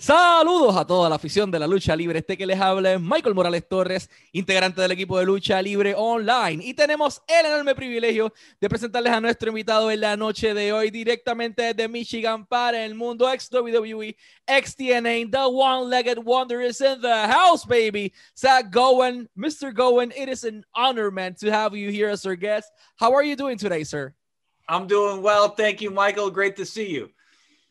Saludos a toda la afición de la lucha libre. Este que les habla es Michael Morales Torres, integrante del equipo de lucha libre online. Y tenemos el enorme privilegio de presentarles a nuestro invitado en la noche de hoy, directamente desde Michigan para el mundo ex WWE, ex The One-Legged Wonder is in the house, baby. Zach Gowen, Mr. Gowen, it is an honor, man, to have you here as our guest. How are you doing today, sir? I'm doing well. Thank you, Michael. Great to see you.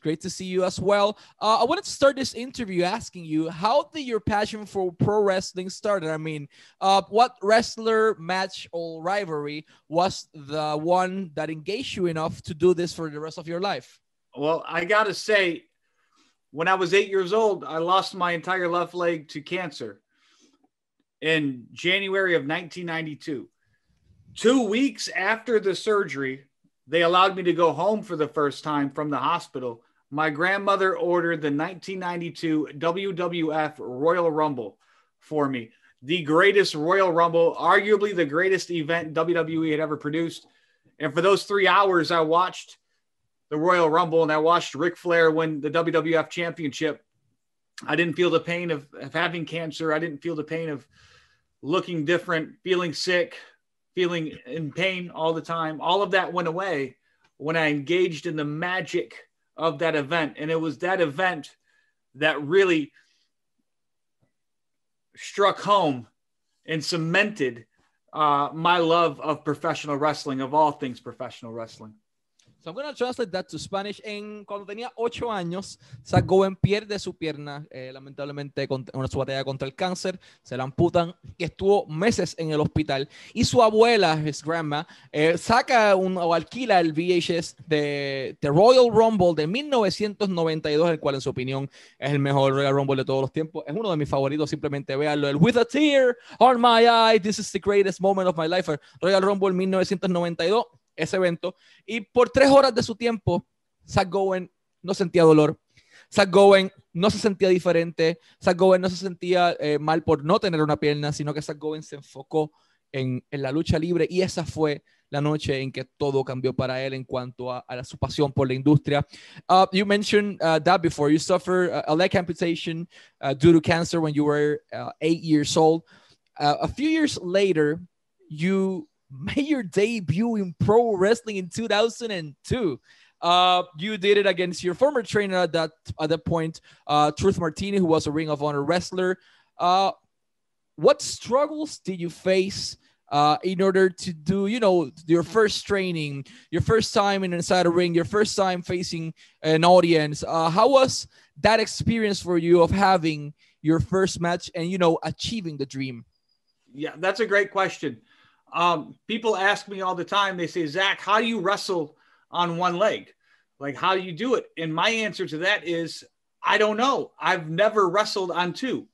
Great to see you as well. Uh, I wanted to start this interview asking you how did your passion for pro wrestling started? I mean, uh, what wrestler match or rivalry was the one that engaged you enough to do this for the rest of your life? Well, I gotta say, when I was eight years old, I lost my entire left leg to cancer in January of 1992. Two weeks after the surgery, they allowed me to go home for the first time from the hospital my grandmother ordered the 1992 WWF Royal Rumble for me. The greatest Royal Rumble, arguably the greatest event WWE had ever produced. And for those three hours, I watched the Royal Rumble and I watched Ric Flair win the WWF Championship. I didn't feel the pain of, of having cancer. I didn't feel the pain of looking different, feeling sick, feeling in pain all the time. All of that went away when I engaged in the magic of that event. And it was that event that really struck home and cemented uh, my love of professional wrestling, of all things professional wrestling. So I'm going to translate that to Spanish. En, cuando tenía ocho años, Zach Gowen pierde su pierna, eh, lamentablemente, con, en su batalla contra el cáncer. Se la amputan y estuvo meses en el hospital. Y su abuela, his grandma, eh, saca un, o alquila el VHS de The Royal Rumble de 1992, el cual, en su opinión, es el mejor Royal Rumble de todos los tiempos. Es uno de mis favoritos. Simplemente véanlo. El With a Tear on My Eye. This is the greatest moment of my life. Royal Rumble 1992 ese evento. Y por tres horas de su tiempo, Zach no sentía dolor. Zach Gowen no se sentía diferente. Zach Gowen no se sentía eh, mal por no tener una pierna, sino que Zach se enfocó en, en, la lucha libre y esa fue la noche en que todo cambió para él en cuanto a, a su pasión por la industria. Uh, you mentioned uh, that before. You suffered a leg amputation uh, due to cancer when you were uh, eight years old. Uh, a few years later, you made your debut in pro wrestling in 2002. Uh, you did it against your former trainer at that at that point, uh, Truth Martini, who was a Ring of Honor wrestler. Uh, what struggles did you face uh, in order to do, you know, your first training, your first time in inside a ring, your first time facing an audience? Uh, how was that experience for you of having your first match and you know achieving the dream? Yeah, that's a great question. Um, people ask me all the time, they say, Zach, how do you wrestle on one leg? Like, how do you do it? And my answer to that is, I don't know. I've never wrestled on two.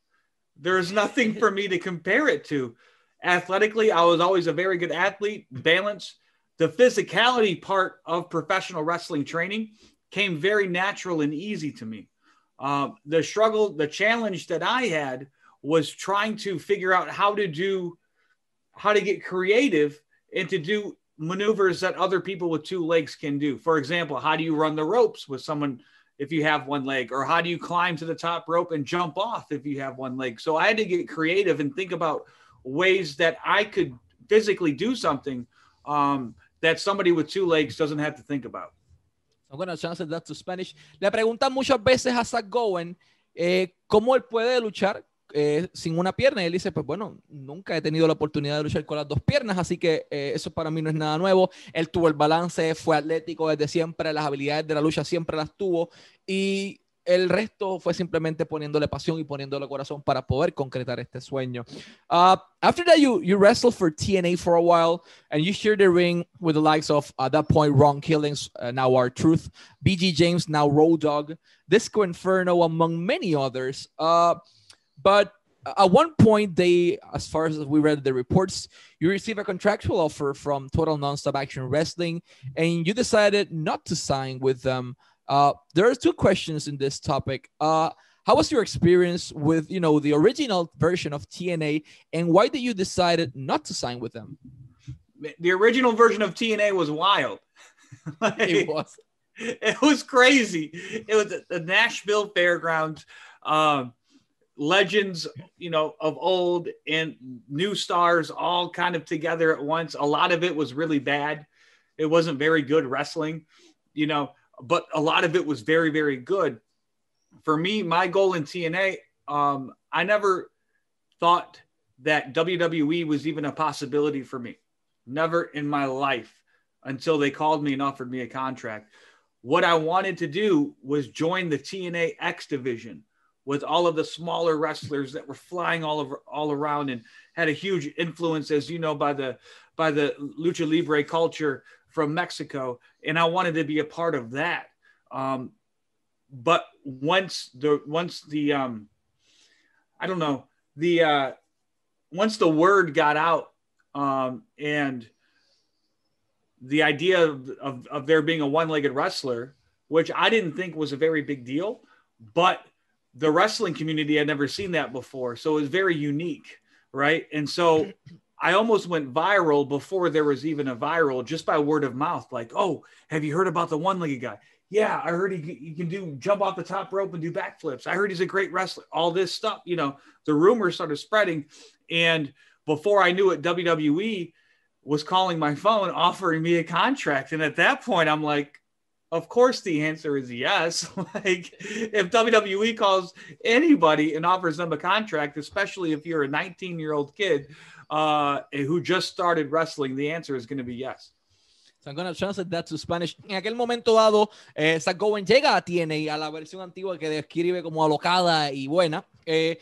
There's nothing for me to compare it to. Athletically, I was always a very good athlete, balance. The physicality part of professional wrestling training came very natural and easy to me. Uh, the struggle, the challenge that I had was trying to figure out how to do how to get creative and to do maneuvers that other people with two legs can do. For example, how do you run the ropes with someone if you have one leg, or how do you climb to the top rope and jump off if you have one leg? So I had to get creative and think about ways that I could physically do something um, that somebody with two legs doesn't have to think about. I'm going to translate that to Spanish. Le preguntan muchas veces a Zach Gowen eh, cómo él puede luchar eh, sin una pierna. Y él dice, pues bueno, nunca he tenido la oportunidad de luchar con las dos piernas, así que eh, eso para mí no es nada nuevo. Él tuvo el balance, fue atlético desde siempre, las habilidades de la lucha siempre las tuvo y el resto fue simplemente poniéndole pasión y poniéndole corazón para poder concretar este sueño. Uh, after that, you, you wrestled for TNA for a while and you shared the ring with the likes of, at that point, Wrong Killings, uh, now Our Truth, BG James, now Road Dog, Disco Inferno, among many others. Uh, But at one point, they, as far as we read the reports, you received a contractual offer from Total Nonstop Action Wrestling, and you decided not to sign with them. Uh, there are two questions in this topic. Uh, how was your experience with, you know, the original version of TNA, and why did you decide not to sign with them? The original version of TNA was wild. like, it was. it was crazy. It was the Nashville Fairgrounds. Um, legends, you know, of old and new stars all kind of together at once. A lot of it was really bad. It wasn't very good wrestling, you know, but a lot of it was very, very good. For me, my goal in TNA, um, I never thought that WWE was even a possibility for me. Never in my life until they called me and offered me a contract. What I wanted to do was join the TNA X division with all of the smaller wrestlers that were flying all over all around and had a huge influence, as you know, by the by the lucha libre culture from Mexico, and I wanted to be a part of that. Um, but once the once the um, I don't know the uh, once the word got out um, and the idea of, of, of there being a one-legged wrestler, which I didn't think was a very big deal, but the wrestling community had never seen that before. So it was very unique, right? And so I almost went viral before there was even a viral, just by word of mouth. Like, oh, have you heard about the one-legged guy? Yeah, I heard he, he can do jump off the top rope and do backflips. I heard he's a great wrestler. All this stuff, you know, the rumors started spreading, and before I knew it, WWE was calling my phone offering me a contract. And at that point, I'm like, of course the answer is yes. like if WWE calls anybody and offers them a contract, especially if you're a 19 year old kid uh, who just started wrestling, the answer is going to be yes. So I'm going to translate that to Spanish. En aquel momento dado, eh, Zach Gowen llega a TNA, a la versión antigua que describe como alocada y buena. Eh,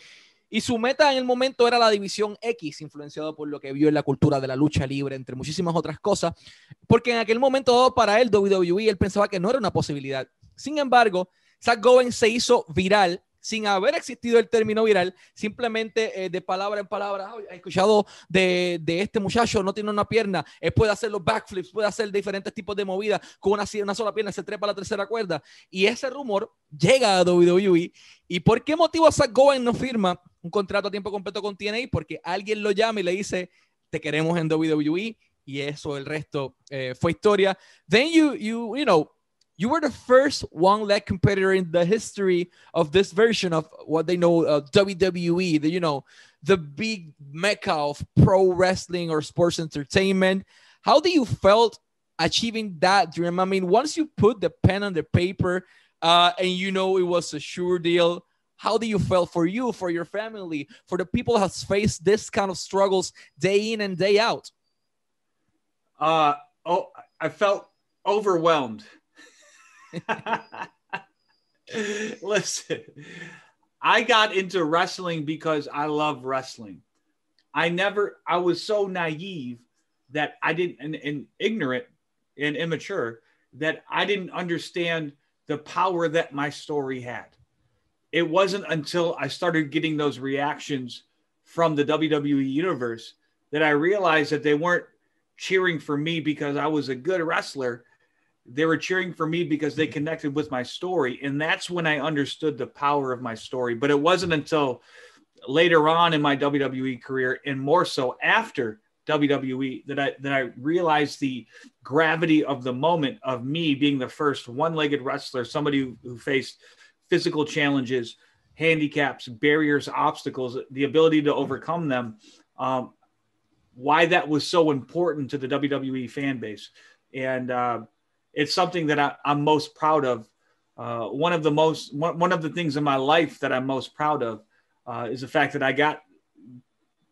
Y su meta en el momento era la División X, influenciado por lo que vio en la cultura de la lucha libre, entre muchísimas otras cosas, porque en aquel momento para él, WWE, él pensaba que no era una posibilidad. Sin embargo, Zach Gowen se hizo viral sin haber existido el término viral, simplemente eh, de palabra en palabra, he escuchado de, este muchacho, no tiene una pierna, él puede hacer los backflips, puede hacer diferentes tipos de movidas con una, una sola pierna, se trepa a la tercera cuerda. Y ese rumor llega a WWE. ¿Y por qué motivo Zach Gowen no firma un contrato a tiempo completo con TNA? Porque alguien lo llama y le dice, te queremos en WWE. Y eso, el resto eh, fue historia. Then you, you, you know, you were the first one leg competitor in the history of this version of what they know uh, WWE, the you know the big mecca of pro wrestling or sports entertainment. How do you felt achieving that dream? I mean, once you put the pen on the paper uh, and you know it was a sure deal, how do you feel for you, for your family, for the people who has faced this kind of struggles day in and day out? Uh, oh, I felt overwhelmed Listen, I got into wrestling because I love wrestling. I never, I was so naive that I didn't, and, and ignorant and immature that I didn't understand the power that my story had. It wasn't until I started getting those reactions from the WWE universe that I realized that they weren't cheering for me because I was a good wrestler they were cheering for me because they connected with my story. And that's when i understood the power of my story. But it wasn't until later on in my wwe career and more so after wwe that i that i realized the gravity of the moment of me being the first one-legged wrestler somebody who, who faced physical challenges handicaps barriers obstacles the ability to overcome them um, why that was so important to the wwe fan base. And uh, it's something that I, am most proud of. Uh, one of the most one, one, of the things in my life that I'm most proud of uh, is the fact that I got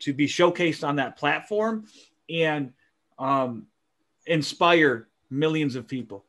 to be showcased on that platform and um, inspire millions of people.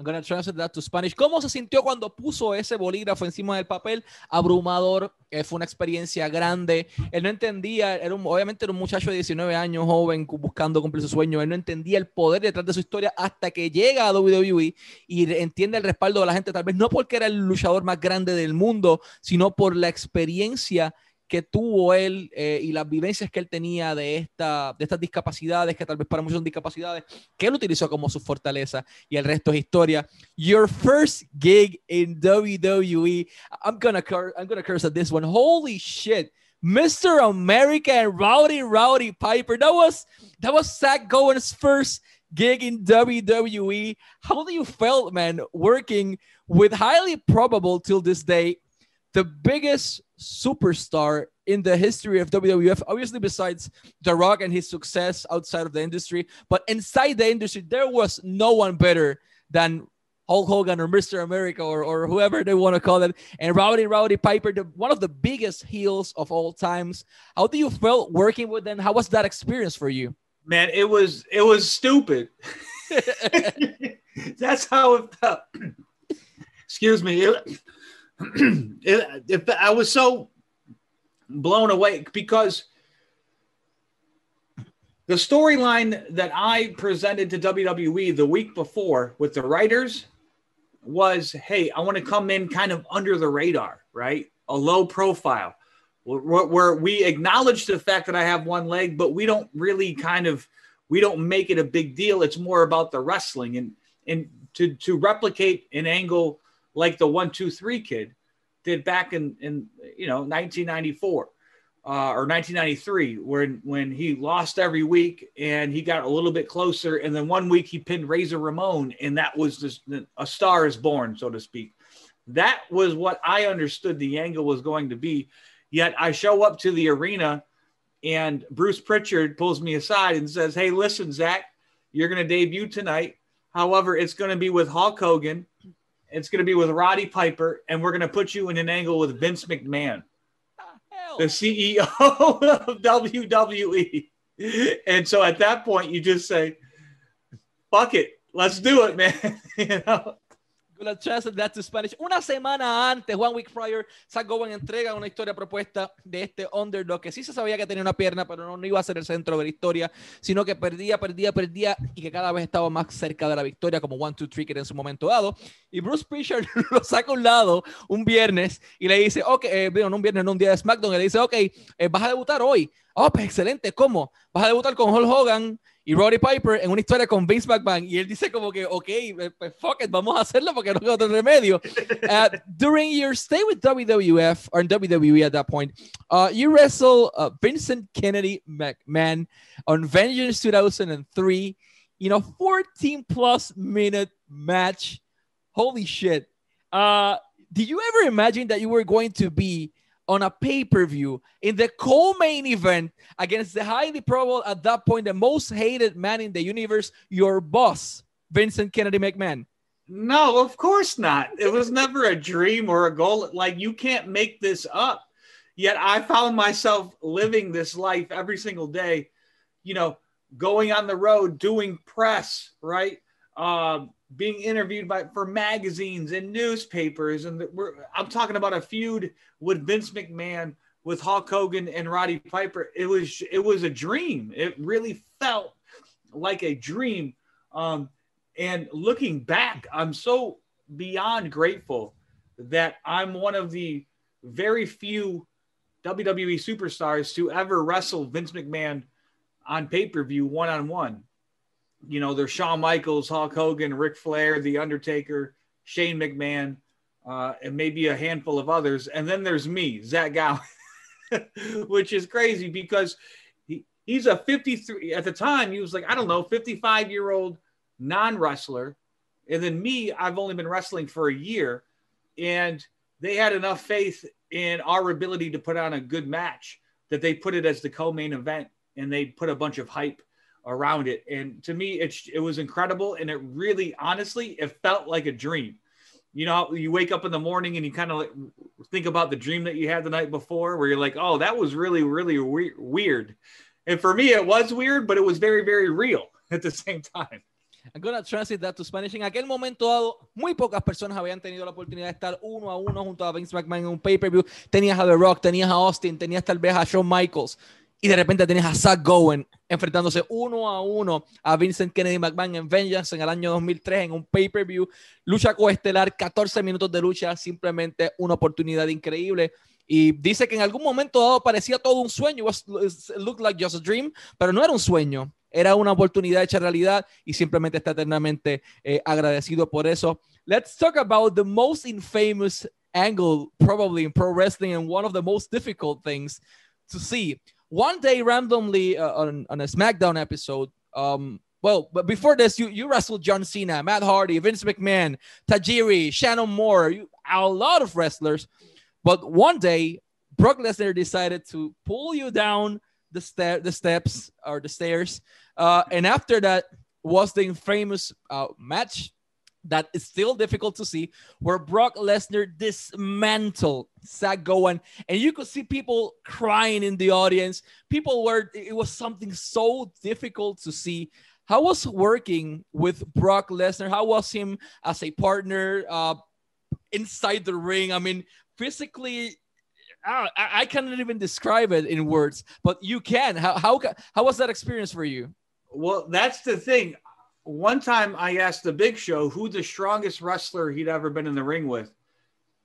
I'm to translate that to Spanish. ¿Cómo se sintió cuando puso ese bolígrafo encima del papel? Abrumador, eh, fue una experiencia grande. Él no entendía, era un, obviamente era un muchacho de 19 años, joven, buscando cumplir su sueño. Él no entendía el poder detrás de su historia hasta que llega a WWE y entiende el respaldo de la gente, tal vez no porque era el luchador más grande del mundo, sino por la experiencia que tuvo él eh, y las vivencias que él tenía de, esta, de estas discapacidades, que tal vez para muchos son discapacidades, que él utilizó como su fortaleza y el resto es historia. Your first gig in WWE, I'm gonna, I'm gonna curse at this one. Holy shit. Mr. America and Rowdy Rowdy Piper. That was that was Zach Gowen's first gig in WWE. How do you felt, man, working with highly probable till this day the biggest superstar in the history of WWF, obviously besides The Rock and his success outside of the industry, but inside the industry, there was no one better than Hulk Hogan or Mr. America or, or whoever they want to call it, and Rowdy Roddy Piper, the, one of the biggest heels of all times. How do you feel working with them? How was that experience for you? Man, it was it was stupid. That's how it felt. Excuse me. It, it, it, I was so blown away because the storyline that I presented to WWE the week before with the writers was hey, I want to come in kind of under the radar, right? A low profile where, where we acknowledge the fact that I have one leg, but we don't really kind of we don't make it a big deal. It's more about the wrestling and and to to replicate an angle like the one two three kid did back in in you know 1994 uh, or 1993 when when he lost every week and he got a little bit closer. And then one week he pinned Razor Ramon and that was just a star is born so to speak. That was what I understood the angle was going to be. Yet I show up to the arena and Bruce Prichard pulls me aside and says hey listen Zach you're going to debut tonight. However it's going to be with Hulk Hogan it's going to be with Roddy Piper, and we're going to put you in an angle with Vince McMahon, the CEO of WWE. And so at that point, you just say, "Fuck it, let's do it, man." you know. La chance That's Spanish. Una semana antes, one week prior, Zach Gowen entrega una historia propuesta de este underdog que sí se sabía que tenía una pierna, pero no, iba a ser el centro de la historia, sino que perdía, perdía, perdía y que cada vez estaba más cerca de la victoria, como One, Two, Three, que en su momento dado. Y Bruce Prichard lo saca a un lado un viernes y le dice, ok, eh, no un viernes, no un día de SmackDown, y le dice, ok, eh, vas a debutar hoy. Oh, pues excelente, ¿cómo? Vas a debutar con Hulk Hogan y Roddy Piper en una historia con Vince McMahon. Y él dice como que, ok, pues fuck it, vamos a hacerlo porque no tengo otro remedio. Uh, during your stay with WWF, or in WWE at that point, uh, you wrestle uh, Vincent Kennedy McMahon on Vengeance 2003 in a 14 plus minute match. Holy shit. Uh, did you ever imagine that you were going to be on a pay per view in the co main event against the highly probable, at that point, the most hated man in the universe, your boss, Vincent Kennedy McMahon? No, of course not. It was never a dream or a goal. Like, you can't make this up. Yet I found myself living this life every single day, you know, going on the road, doing press, right? Uh, being interviewed by for magazines and newspapers, and we're, I'm talking about a feud with Vince McMahon, with Hulk Hogan and Roddy Piper. It was it was a dream. It really felt like a dream. Um, and looking back, I'm so beyond grateful that I'm one of the very few WWE superstars to ever wrestle Vince McMahon on pay per view one on one you know, there's Shawn Michaels, Hulk Hogan, Ric Flair, The Undertaker, Shane McMahon, uh, and maybe a handful of others. And then there's me, Zach Gowen, which is crazy because he, he's a 53 at the time. He was like, I don't know, 55 year old non wrestler. And then me, I've only been wrestling for a year. And they had enough faith in our ability to put on a good match that they put it as the co main event and they put a bunch of hype around it. And to me, it, it was incredible. And it really, honestly, it felt like a dream. You know, you wake up in the morning and you kind of like think about the dream that you had the night before, where you're like, oh, that was really, really we- weird. And for me, it was weird, but it was very, very real at the same time. I'm gonna translate that to Spanish. En aquel momento dado, muy pocas personas habían tenido la oportunidad de estar uno a uno junto a Vince McMahon en un pay-per-view. Tenías a The Rock, tenías a Austin, tenías tal vez a Shawn Michaels y de repente tienes a Zach Gowen enfrentándose uno a uno a Vincent Kennedy McMahon en Vengeance en el año 2003 en un pay-per-view, lucha coestelar, 14 minutos de lucha, simplemente una oportunidad increíble. Y dice que en algún momento dado parecía todo un sueño, looked like just a dream, pero no era un sueño, era una oportunidad hecha realidad y simplemente está eternamente eh, agradecido por eso. Let's talk about the most infamous angle probably in pro wrestling and one of the most difficult things to see one day randomly uh, on, on a SmackDown episode, um, well, but before this, you, you wrestled John Cena, Matt Hardy, Vince McMahon, Tajiri, Shannon Moore, you, a lot of wrestlers. But one day, Brock Lesnar decided to pull you down the stair, the steps or the stairs, uh, and after that was the famous uh, match that is still difficult to see, where Brock Lesnar dismantled Zach Gowen, and you could see people crying in the audience. People were it was something so difficult to see. How was working with Brock Lesnar? How was him as a partner uh, inside the ring? I mean, physically, I, I cannot even describe it in words, but you can. How, how how was that experience for you? Well, that's the thing one time I asked the Big Show who the strongest wrestler he'd ever been in the ring with,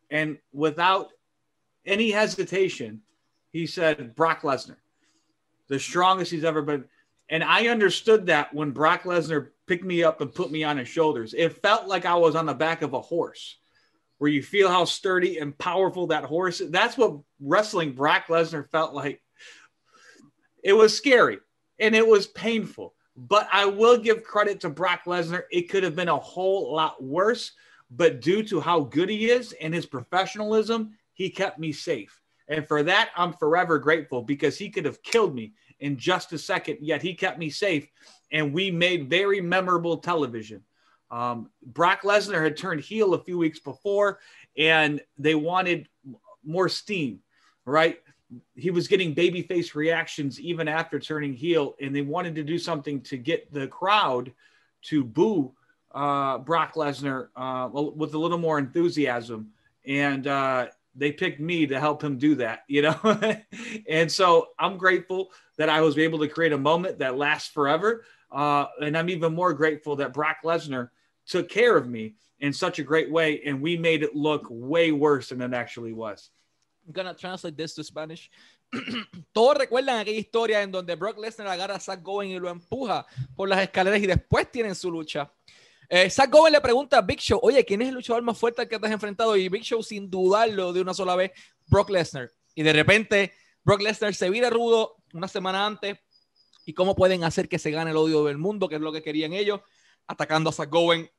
and without any hesitation, he said Brock Lesnar, the strongest he's ever been. And I understood that when Brock Lesnar picked me up and put me on his shoulders, it felt like I was on the back of a horse, where you feel how sturdy and powerful that horse is. That's what wrestling Brock Lesnar felt like. It was scary and it was painful but I will give credit to Brock Lesnar. It could have been a whole lot worse, but due to how good he is and his professionalism, he kept me safe. And for that, I'm forever grateful because he could have killed me in just a second, yet he kept me safe. And we made very memorable television. Um, Brock Lesnar had turned heel a few weeks before, and they wanted more steam, right? He was getting babyface reactions even after turning heel, and they wanted to do something to get the crowd to boo uh, Brock Lesnar uh, with a little more enthusiasm. And uh, they picked me to help him do that, you know. and so I'm grateful that I was able to create a moment that lasts forever. Uh, and I'm even more grateful that Brock Lesnar took care of me in such a great way, and we made it look way worse than it actually was. I'm gonna translate this to Spanish. Todos recuerdan aquella historia en donde Brock Lesnar agarra a Zach Gowen y lo empuja por las escaleras y después tienen su lucha. Eh, Zach Gowen le pregunta a Big Show, oye, ¿quién es el luchador más fuerte al que te has enfrentado? Y Big Show, sin dudarlo de una sola vez, Brock Lesnar. Y de repente, Brock Lesnar se vira rudo una semana antes. ¿Y cómo pueden hacer que se gane el odio del mundo, que es lo que querían ellos? Atacando a Zach Gowen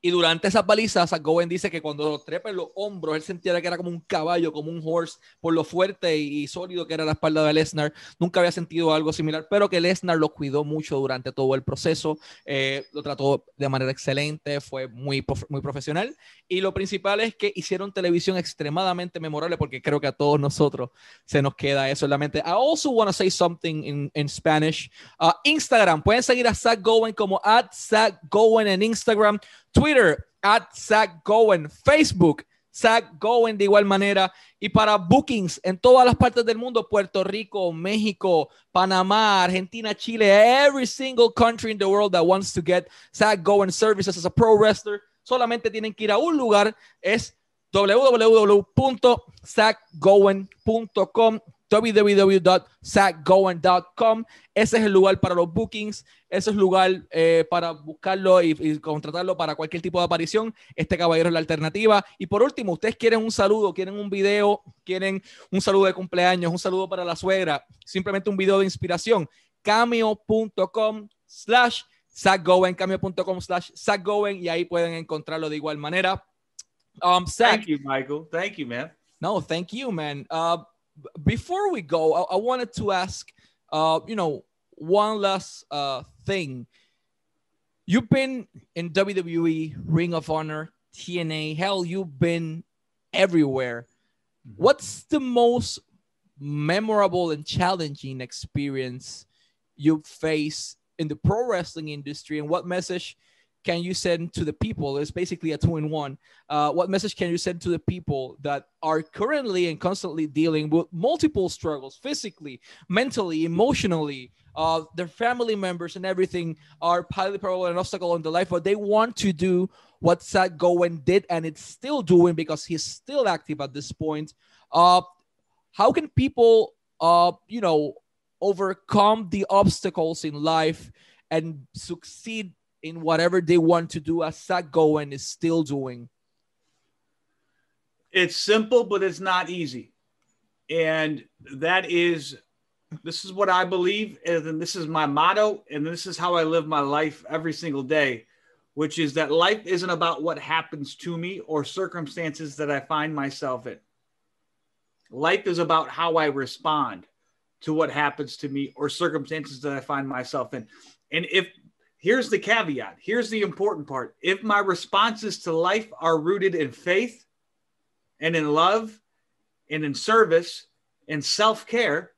y durante esas balizas, Gowen dice que cuando lo trepa en los hombros, él sentía que era como un caballo, como un horse, por lo fuerte y sólido que era la espalda de Lesnar. Nunca había sentido algo similar, pero que Lesnar lo cuidó mucho durante todo el proceso. Eh, lo trató de manera excelente, fue muy, muy profesional. Y lo principal es que hicieron televisión extremadamente memorable, porque creo que a todos nosotros se nos queda eso en la mente. I also want to say something in, in Spanish. Uh, Instagram, pueden seguir a Zach Gowen como at Zach Gowen en Instagram. Twitter, at Zach Gowen, Facebook, Zach Gowen de igual manera. Y para bookings en todas las partes del mundo, Puerto Rico, México, Panamá, Argentina, Chile, every single country in the world that wants to get Zach Gowen services as a pro wrestler, solamente tienen que ir a un lugar, es www.zachgowen.com www.zachgowen.com. Ese es el lugar para los bookings, ese es el lugar eh, para buscarlo y, contratarlo para cualquier tipo de aparición. Este caballero es la alternativa. Y por último, ustedes quieren un saludo, quieren un video, quieren un saludo de cumpleaños, un saludo para la suegra, simplemente un video de inspiración. Cameo.com slash Zachgowen, cameo.com slash Zachgowen y ahí pueden encontrarlo de igual manera. Um, thank you, Michael. Thank you, man. No, thank you, man. Uh, before we go, I, I wanted to ask, uh, you know, one last uh, thing. You've been in WWE, Ring of Honor, TNA. Hell, you've been everywhere. Mm-hmm. What's the most memorable and challenging experience you face in the pro wrestling industry, and what message can you send to the people? It's basically a two in one. Uh, what message can you send to the people that are currently and constantly dealing with multiple struggles, physically, mentally, emotionally? Uh, their family members and everything are highly probably an obstacle in their life, but they want to do what Zach Gowen did, and it's still doing because he's still active at this point. Uh, how can people, uh, you know, overcome the obstacles in life and succeed in whatever they want to do as Zach Gowen is still doing? It's simple, but it's not easy. And that is this is what I believe, and this is my motto, and this is how I live my life every single day, which is that life isn't about what happens to me or circumstances that I find myself in. Life is about how I respond to what happens to me or circumstances that I find myself in. And if here's the caveat, here's the important part if my responses to life are rooted in faith and in love and in service and self care,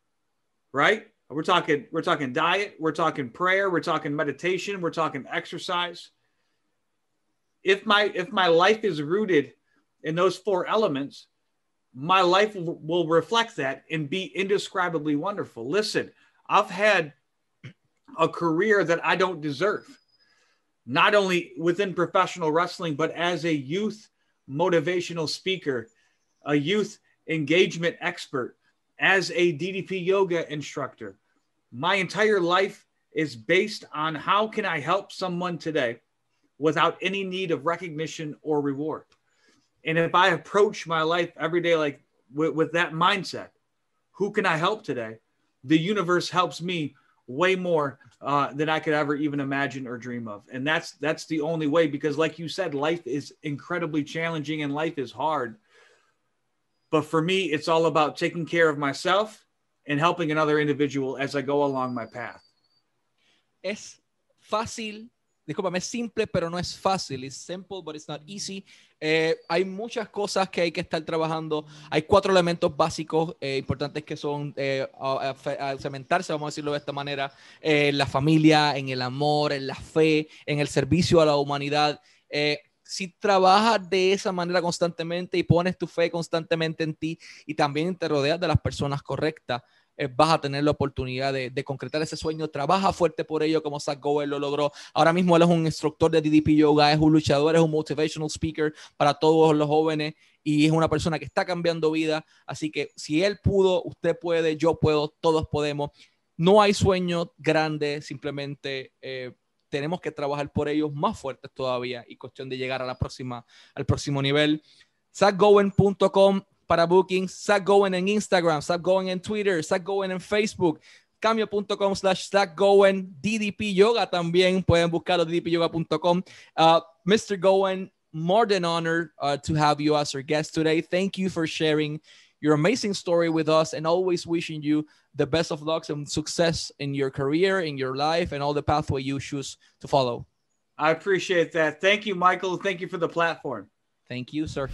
right? We're talking we're talking diet, we're talking prayer, we're talking meditation, we're talking exercise. If my if my life is rooted in those four elements, my life will reflect that and be indescribably wonderful. Listen, I've had a career that I don't deserve, not only within professional wrestling, but as a youth motivational speaker, a youth engagement expert, as a DDP yoga instructor. My entire life is based on how can I help someone today without any need of recognition or reward. And if I approach my life every day like with, with that mindset, who can I help today? The universe helps me way more uh, than I could ever even imagine or dream of. And that's that's the only way because, like you said, life is incredibly challenging and life is hard. But for me, it's all about taking care of myself and helping another individual as I go along my path. Es fácil discúlpame, es simple, pero no es fácil. Es simple, but it's not easy. Eh, hay muchas cosas que hay que estar trabajando. Hay cuatro elementos básicos eh, importantes que son eh, cementarse, vamos a decirlo de esta manera, en la familia, en el amor, en la fe, en el servicio a la humanidad. si trabajas de esa manera constantemente y pones tu fe constantemente en ti y también te rodeas de las personas correctas, eh, vas a tener la oportunidad de, concretar ese sueño. Trabaja fuerte por ello, como Zach Gower lo logró. Ahora mismo él es un instructor de DDP Yoga, es un luchador, es un motivational speaker para todos los jóvenes y es una persona que está cambiando vida. Así que si él pudo, usted puede, yo puedo, todos podemos. No hay sueño grande, simplemente eh, tenemos que trabajar por ellos más fuertes todavía y cuestión de llegar a la próxima, al próximo nivel. ZachGowen.com para bookings. Zach Gowen en Instagram, Zach Gowen en Twitter, Zach Gowen en Facebook. Cameo.com slash Zach Gowen, DDP Yoga también. Pueden buscarlo ddpyoga.com. Uh, Mr. Gowen, more than honored uh, to have you as our guest today. Thank you for sharing your amazing story with us and always wishing you the best of luck and success in your career, in your life, and all the pathway you choose to follow. I appreciate that. Thank you, Michael. Thank you for the platform. Thank you, sir.